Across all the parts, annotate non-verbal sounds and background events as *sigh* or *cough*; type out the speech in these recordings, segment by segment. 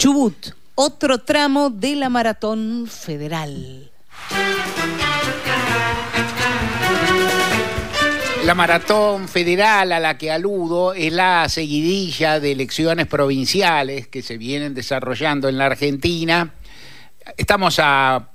Chubut, otro tramo de la maratón federal. La maratón federal a la que aludo es la seguidilla de elecciones provinciales que se vienen desarrollando en la Argentina. Estamos a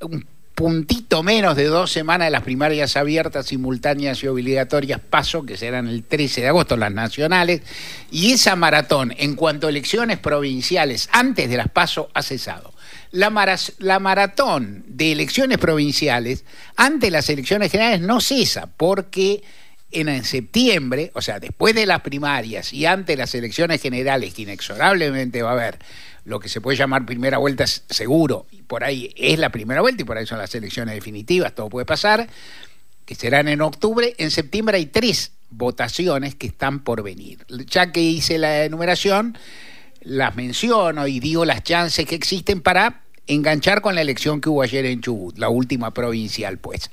un puntito menos de dos semanas de las primarias abiertas, simultáneas y obligatorias paso, que serán el 13 de agosto, las nacionales, y esa maratón, en cuanto a elecciones provinciales antes de las paso, ha cesado. La, la maratón de elecciones provinciales ante las elecciones generales no cesa porque en, septiembre, o sea, después de las primarias y ante las elecciones generales, que inexorablemente va a haber lo que se puede llamar primera vuelta seguro, y por ahí es la primera vuelta y por ahí son las elecciones definitivas, todo puede pasar, que serán en octubre, en septiembre hay tres votaciones que están por venir. Ya que hice la enumeración, las menciono y digo las chances que existen para enganchar con la elección que hubo ayer en Chubut, la última provincial, pues,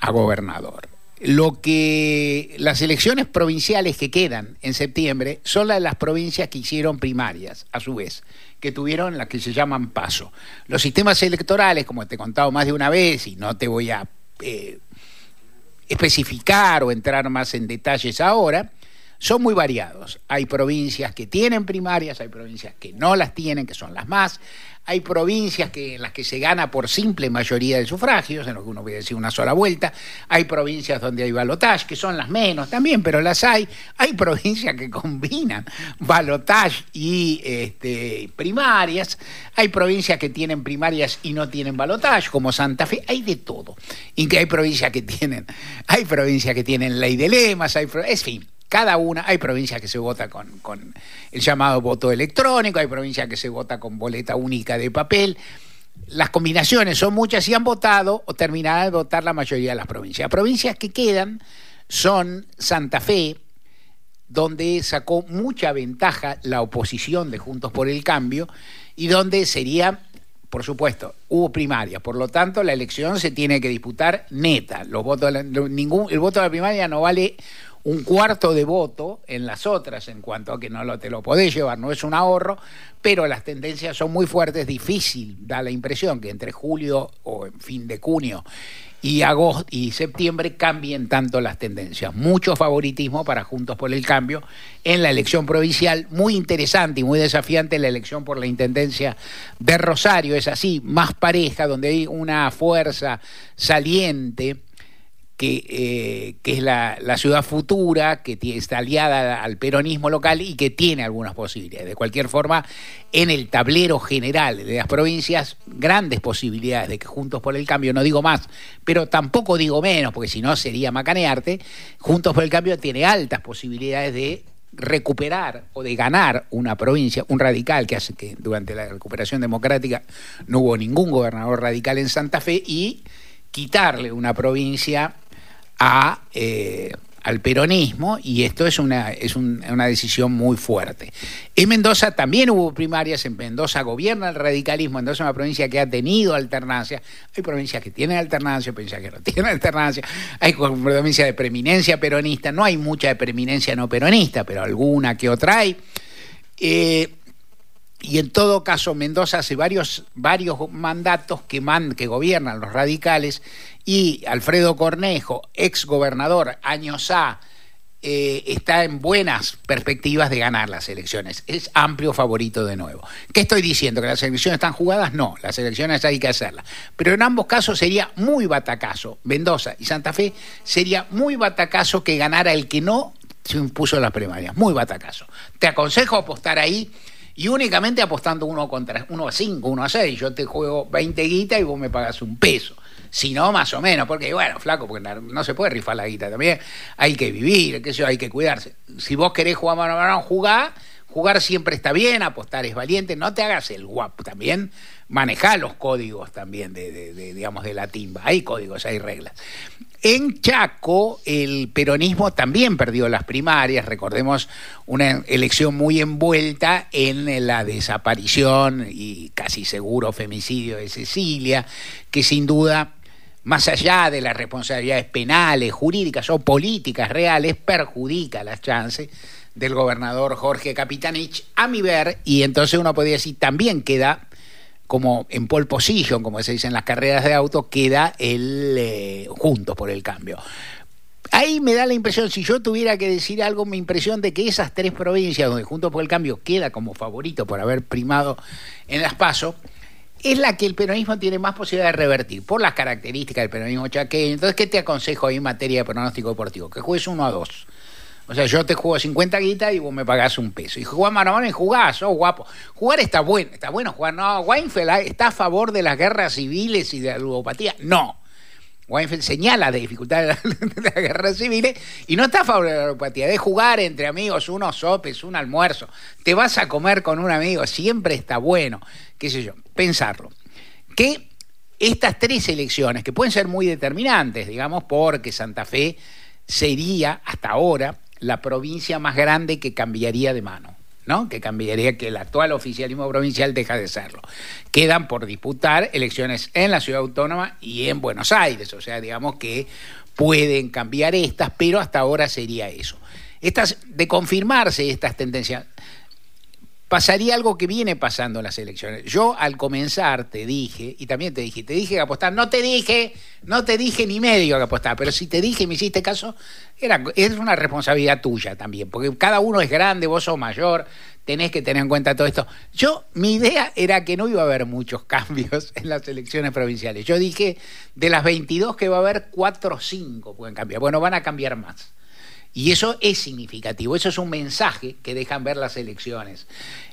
a gobernador lo que las elecciones provinciales que quedan en septiembre son las de las provincias que hicieron primarias, a su vez, que tuvieron las que se llaman paso. Los sistemas electorales, como te he contado más de una vez, y no te voy a eh, especificar o entrar más en detalles ahora, son muy variados. Hay provincias que tienen primarias, hay provincias que no las tienen, que son las más. Hay provincias que, en las que se gana por simple mayoría de sufragios, en lo que uno puede decir una sola vuelta. Hay provincias donde hay balotage, que son las menos también, pero las hay. Hay provincias que combinan balotage y este, primarias. Hay provincias que tienen primarias y no tienen balotage, como Santa Fe. Hay de todo. Y que hay provincias que tienen, hay provincias que tienen ley de lemas, hay, en fin cada una, hay provincias que se vota con, con, el llamado voto electrónico, hay provincias que se vota con boleta única de papel. Las combinaciones son muchas y han votado o terminarán de votar la mayoría de las provincias. Las provincias que quedan son Santa Fe, donde sacó mucha ventaja la oposición de Juntos por el Cambio y donde sería, por supuesto, hubo primaria, por lo tanto la elección se tiene que disputar neta. Los votos, ningún, el voto de la primaria no vale un cuarto de voto en las otras en cuanto a que no te lo podés llevar, no es un ahorro, pero las tendencias son muy fuertes, difícil, da la impresión que entre julio o fin de junio y agosto y septiembre cambien tanto las tendencias. Mucho favoritismo para Juntos por el Cambio en la elección provincial, muy interesante y muy desafiante la elección por la intendencia de Rosario, es así, más pareja, donde hay una fuerza saliente que, eh, que es la, ciudad futura, que está aliada al peronismo local y que tiene algunas posibilidades. De cualquier forma, en el tablero general de las provincias, grandes posibilidades de que Juntos por el Cambio, no digo más, pero tampoco digo menos, porque si no sería macanearte, Juntos por el Cambio tiene altas posibilidades de recuperar o de ganar una provincia, un radical que hace que durante la recuperación democrática no hubo ningún gobernador radical en Santa Fe y quitarle una provincia eh, al peronismo y esto es, una, es una decisión muy fuerte. En Mendoza también hubo primarias, en Mendoza gobierna el radicalismo, Mendoza es una provincia que ha tenido alternancia, hay provincias que tienen alternancia, provincias que no *laughs* tienen alternancia, hay provincias de preeminencia peronista, no hay mucha de preeminencia no peronista, pero alguna que otra hay. Eh, y en todo caso, Mendoza hace varios, varios mandatos que, gobiernan los radicales y Alfredo Cornejo, ex gobernador, años A, eh, está en buenas perspectivas de ganar las elecciones. Es amplio favorito de nuevo. ¿Qué estoy diciendo? ¿Que las elecciones están jugadas? No, las elecciones hay que hacerlas. Pero en ambos casos sería muy batacazo. Mendoza y Santa Fe sería muy batacazo que ganara el que no se impuso en las primarias. Muy batacazo. Te aconsejo apostar ahí y únicamente apostando uno contra uno a cinco, uno a seis. Yo te juego 20 guitas y vos me pagas un peso. Si no, más o menos, porque bueno, flaco, porque no se puede rifar la guita también. Hay que vivir, qué sé hay que cuidarse. Si vos querés jugar mano a mano, jugar, jugar siempre está bien, apostar es valiente, no te hagas el guapo también. Manejar los códigos también de, digamos, de la timba. Hay códigos, hay reglas. En Chaco, el peronismo también perdió las primarias, recordemos una elección muy envuelta en la desaparición y casi seguro femicidio de Cecilia, que sin duda, más allá de las responsabilidades penales, jurídicas o políticas reales, perjudica las chances del gobernador Jorge Capitanich, a mi ver, y entonces uno podría decir, también queda como en pole position, como se dice en las carreras de auto, queda el eh, Juntos por el Cambio. Ahí me da la impresión, si yo tuviera que decir algo, mi impresión de que esas tres provincias donde Juntos por el Cambio queda como favorito por haber primado en las PASO, es la que el peronismo tiene más posibilidad de revertir, por las características del peronismo chaqueño. Entonces, ¿qué te aconsejo ahí en materia de pronóstico deportivo? Que juegues uno a dos. O sea, yo te juego 50 guitas y vos me pagás un peso. Y jugás mano a mano y jugás, oh, guapo. Jugar está bueno, está bueno jugar. No, Weinfeld está a favor de las guerras civiles y de la ludopatía. No. Weinfeld señala de dificultades *laughs* de las guerras civiles y no está a favor de la ludopatía. De jugar entre amigos, unos sopes, un almuerzo. Te vas a comer con un amigo, siempre está bueno. Qué sé yo, pensarlo. Que estas tres elecciones, que pueden ser muy determinantes, digamos, porque Santa Fe sería hasta ahora la provincia más grande que cambiaría de mano. ¿no? que cambiaría que el actual oficialismo provincial deja de serlo. Quedan por disputar elecciones en la ciudad autónoma y en Buenos Aires, o sea, digamos que pueden cambiar estas, pero hasta ahora sería eso. Estas, de confirmarse estas tendencias, pasaría algo que viene pasando en las elecciones. Yo al comenzar te dije, y también te dije, te dije que apostar, no te dije, no te dije ni medio que apostar, pero si te dije y me hiciste caso, era, es una responsabilidad tuya también, porque cada uno es grande, vos sos mayor, tenés que tener en cuenta todo esto. Yo, mi idea era que no iba a haber muchos *laughs* cambios en las elecciones provinciales. Yo dije, de las 22 que va a haber, 4 o 5 pueden cambiar. Bueno, van a cambiar más. Y eso es significativo, eso es un mensaje que dejan ver las elecciones.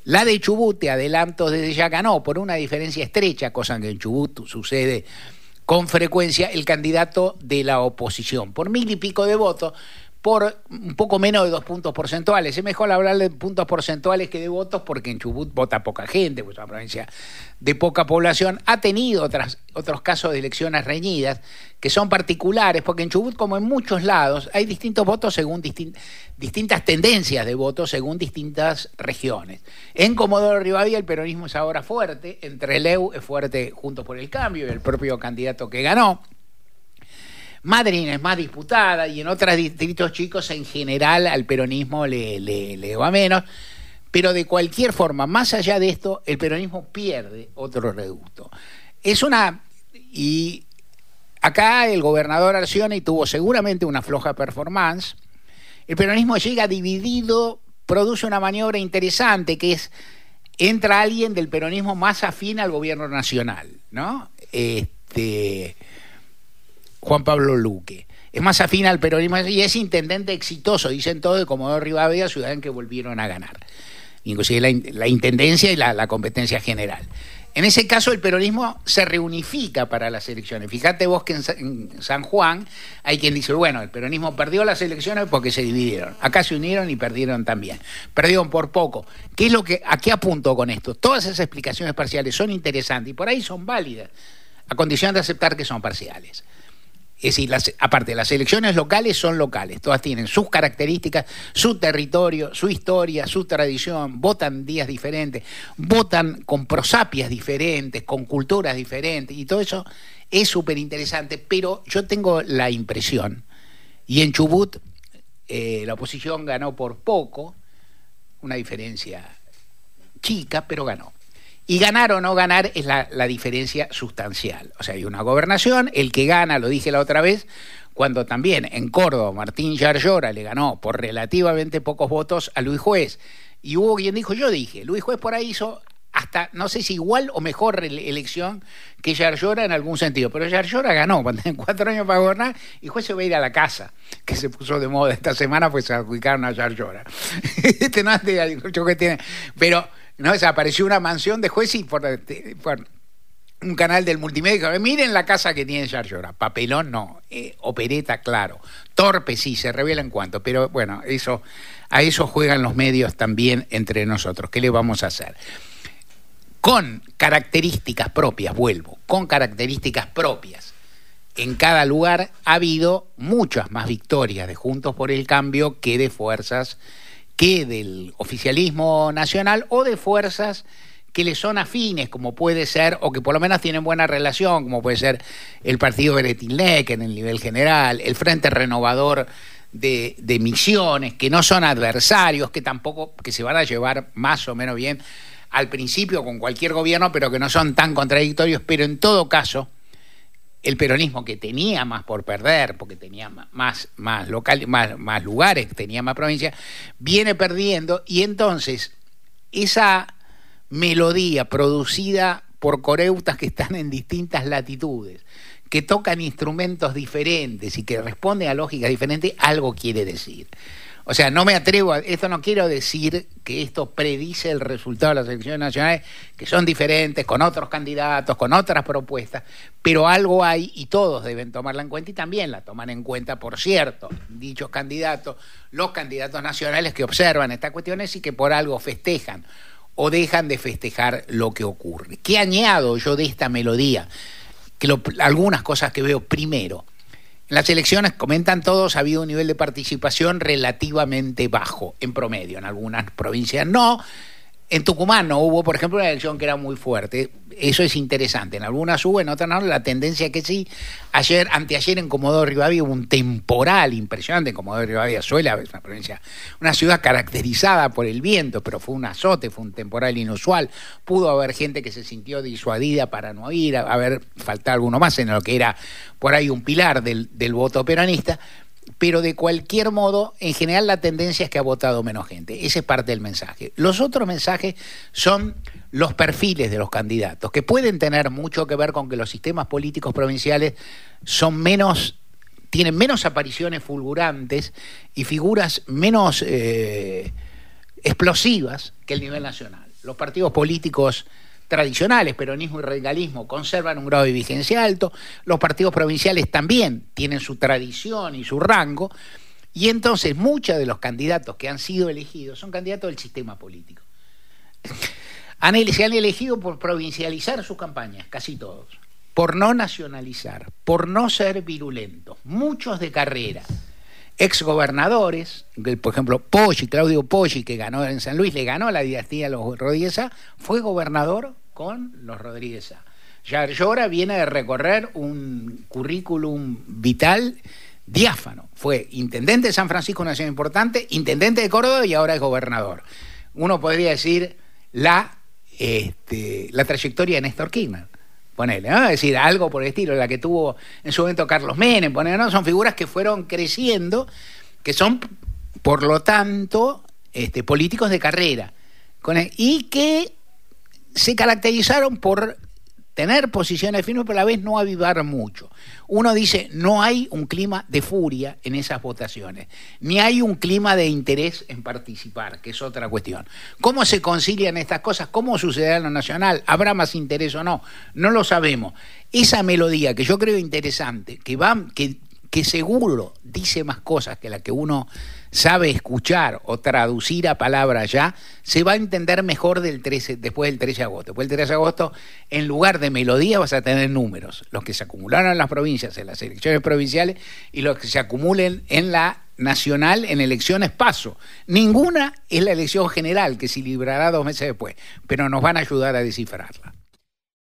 La de Chubut, te adelanto desde ya ganó por una diferencia estrecha, cosa que en Chubut sucede con frecuencia, el candidato de la oposición, por mil y pico de votos por un poco menos de dos puntos porcentuales. Es mejor hablar de puntos porcentuales que de votos porque en Chubut vota poca gente, pues es una provincia de poca población. Ha tenido otras, otros casos de elecciones reñidas que son particulares, porque en Chubut, como en muchos lados, hay distintos votos según distintas tendencias de votos según distintas regiones. En Comodoro Rivadavia el peronismo es ahora fuerte, entre Leu es fuerte junto por el cambio y el propio candidato que ganó. Madrid es más disputada y en otros distritos chicos en general al peronismo le, le, va menos. Pero de cualquier forma, más allá de esto, el peronismo pierde otro reducto. Es una. Y acá el gobernador Arcioni tuvo seguramente una floja performance. El peronismo llega dividido, produce una maniobra interesante que es. Entra alguien del peronismo más afín al gobierno nacional, ¿no? Este Juan Pablo Luque. Es más afín al peronismo y es intendente exitoso, dicen todo de Comodoro Rivadavia, ciudad en que volvieron a ganar. Inclusive la, intendencia y la, competencia general. En ese caso el peronismo se reunifica para las elecciones. Fíjate vos que en, San Juan hay quien dice, bueno, el peronismo perdió las elecciones porque se dividieron. Acá se unieron y perdieron también. Perdieron por poco. ¿Qué es lo que, ¿A qué apunto con esto? Todas esas explicaciones parciales son interesantes y por ahí son válidas, a condición de aceptar que son parciales. Es decir, aparte, las elecciones locales son locales, todas tienen sus características, su territorio, su historia, su tradición, votan días diferentes, votan con prosapias diferentes, con culturas diferentes, y todo eso es súper interesante, pero yo tengo la impresión, y en Chubut eh, la oposición ganó por poco, una diferencia chica, pero ganó. Y ganar o no ganar es la, diferencia sustancial. O sea, hay una gobernación, el que gana, lo dije la otra vez, cuando también en Córdoba Martín Yarlora le ganó por relativamente pocos votos a Luis Juez. Y hubo quien dijo, yo dije, Luis Juez por ahí hizo hasta, no sé si igual o mejor elección que Yarlora en algún sentido. Pero Yarlora ganó, tiene cuatro años para gobernar, y Juez se va a ir a la casa, que se puso de moda esta semana, pues se adjudicaron a Yarlora. *laughs* este no es que tiene. Pero ¿no? apareció una mansión de juez y por, un canal del multimedia. Miren la casa que tiene Yarlora. Papelón no. Eh, opereta, claro. Torpe sí, se revela en cuanto. Pero bueno, eso, a eso juegan los medios también entre nosotros. ¿Qué le vamos a hacer? Con características propias, vuelvo, con características propias. En cada lugar ha habido muchas más victorias de Juntos por el Cambio que de fuerzas que del oficialismo nacional o de fuerzas que le son afines, como puede ser, o que por lo menos tienen buena relación, como puede ser el partido Beretilnec en el nivel general, el Frente Renovador de, de, misiones, que no son adversarios, que tampoco, que se van a llevar más o menos bien al principio con cualquier gobierno, pero que no son tan contradictorios, pero en todo caso, el peronismo que tenía más por perder, porque tenía más, más, local, más, más lugares, tenía más provincias, viene perdiendo y entonces esa melodía producida por coreutas que están en distintas latitudes, que tocan instrumentos diferentes y que responden a lógicas diferentes, algo quiere decir. O sea, no me atrevo a. Esto no quiero decir que esto predice el resultado de las elecciones nacionales, que son diferentes, con otros candidatos, con otras propuestas, pero algo hay y todos deben tomarla en cuenta y también la toman en cuenta, por cierto, dichos candidatos, los candidatos nacionales que observan estas cuestiones y que por algo festejan o dejan de festejar lo que ocurre. ¿Qué añado yo de esta melodía? Que algunas cosas que veo primero las elecciones, comentan todos, ha habido un nivel de participación relativamente bajo, en promedio. En algunas provincias no. En Tucumán no hubo, por ejemplo, una elección que era muy fuerte eso es interesante. En algunas hubo, en otras no. La tendencia que sí. Ayer, anteayer en Comodoro Rivadavia hubo un temporal impresionante. En Comodoro Rivadavia suele es una provincia, una ciudad caracterizada por el viento, pero fue un azote, fue un temporal inusual. Pudo haber gente que se sintió disuadida para no ir, haber faltado alguno más en lo que era por ahí un pilar del, del voto peronista pero de cualquier modo, en general la tendencia es que ha votado menos gente. Ese es parte del mensaje. Los otros mensajes son los perfiles de los candidatos, que pueden tener mucho que ver con que los sistemas políticos provinciales son menos tienen menos apariciones fulgurantes y figuras menos eh, explosivas que el nivel nacional. Los partidos políticos tradicionales, peronismo y radicalismo, conservan un grado de vigencia alto, los partidos provinciales también tienen su tradición y su rango, y entonces muchos de los candidatos que han sido elegidos son candidatos del sistema político. Se han elegido por provincializar sus campañas, casi todos, por no nacionalizar, por no ser virulentos, muchos de carrera exgobernadores, por ejemplo, Poggi, Claudio Poggi, que ganó en San Luis, le ganó a la dinastía de los Rodríguez fue gobernador con los Rodríguez Ya Llora viene de recorrer un currículum vital diáfano. Fue intendente de San Francisco, una ciudad importante, intendente de Córdoba y ahora es gobernador. Uno podría decir la, este, la trayectoria de Néstor Kirchner ponele, ¿no? Es decir, algo por el estilo, la que tuvo en su momento Carlos Menem, ponele, ¿no? Son figuras que fueron creciendo, que son, por lo tanto, este, políticos de carrera, y que se caracterizaron por tener posiciones firmes, pero a la vez no avivar mucho. Uno dice, no hay un clima de furia en esas votaciones, ni hay un clima de interés en participar, que es otra cuestión. ¿Cómo se concilian estas cosas? ¿Cómo sucederá en lo nacional? ¿Habrá más interés o no? No lo sabemos. Esa melodía que yo creo interesante, que va, que, que seguro dice más cosas que la que uno sabe escuchar o traducir a palabras ya, se va a entender mejor del 13, después del 13 de agosto. Después del 13 de agosto, en lugar de melodía, vas a tener números, los que se acumularon en las provincias, en las elecciones provinciales, y los que se acumulen en la nacional en elecciones paso. Ninguna es la elección general, que se librará dos meses después, pero nos van a ayudar a descifrarla.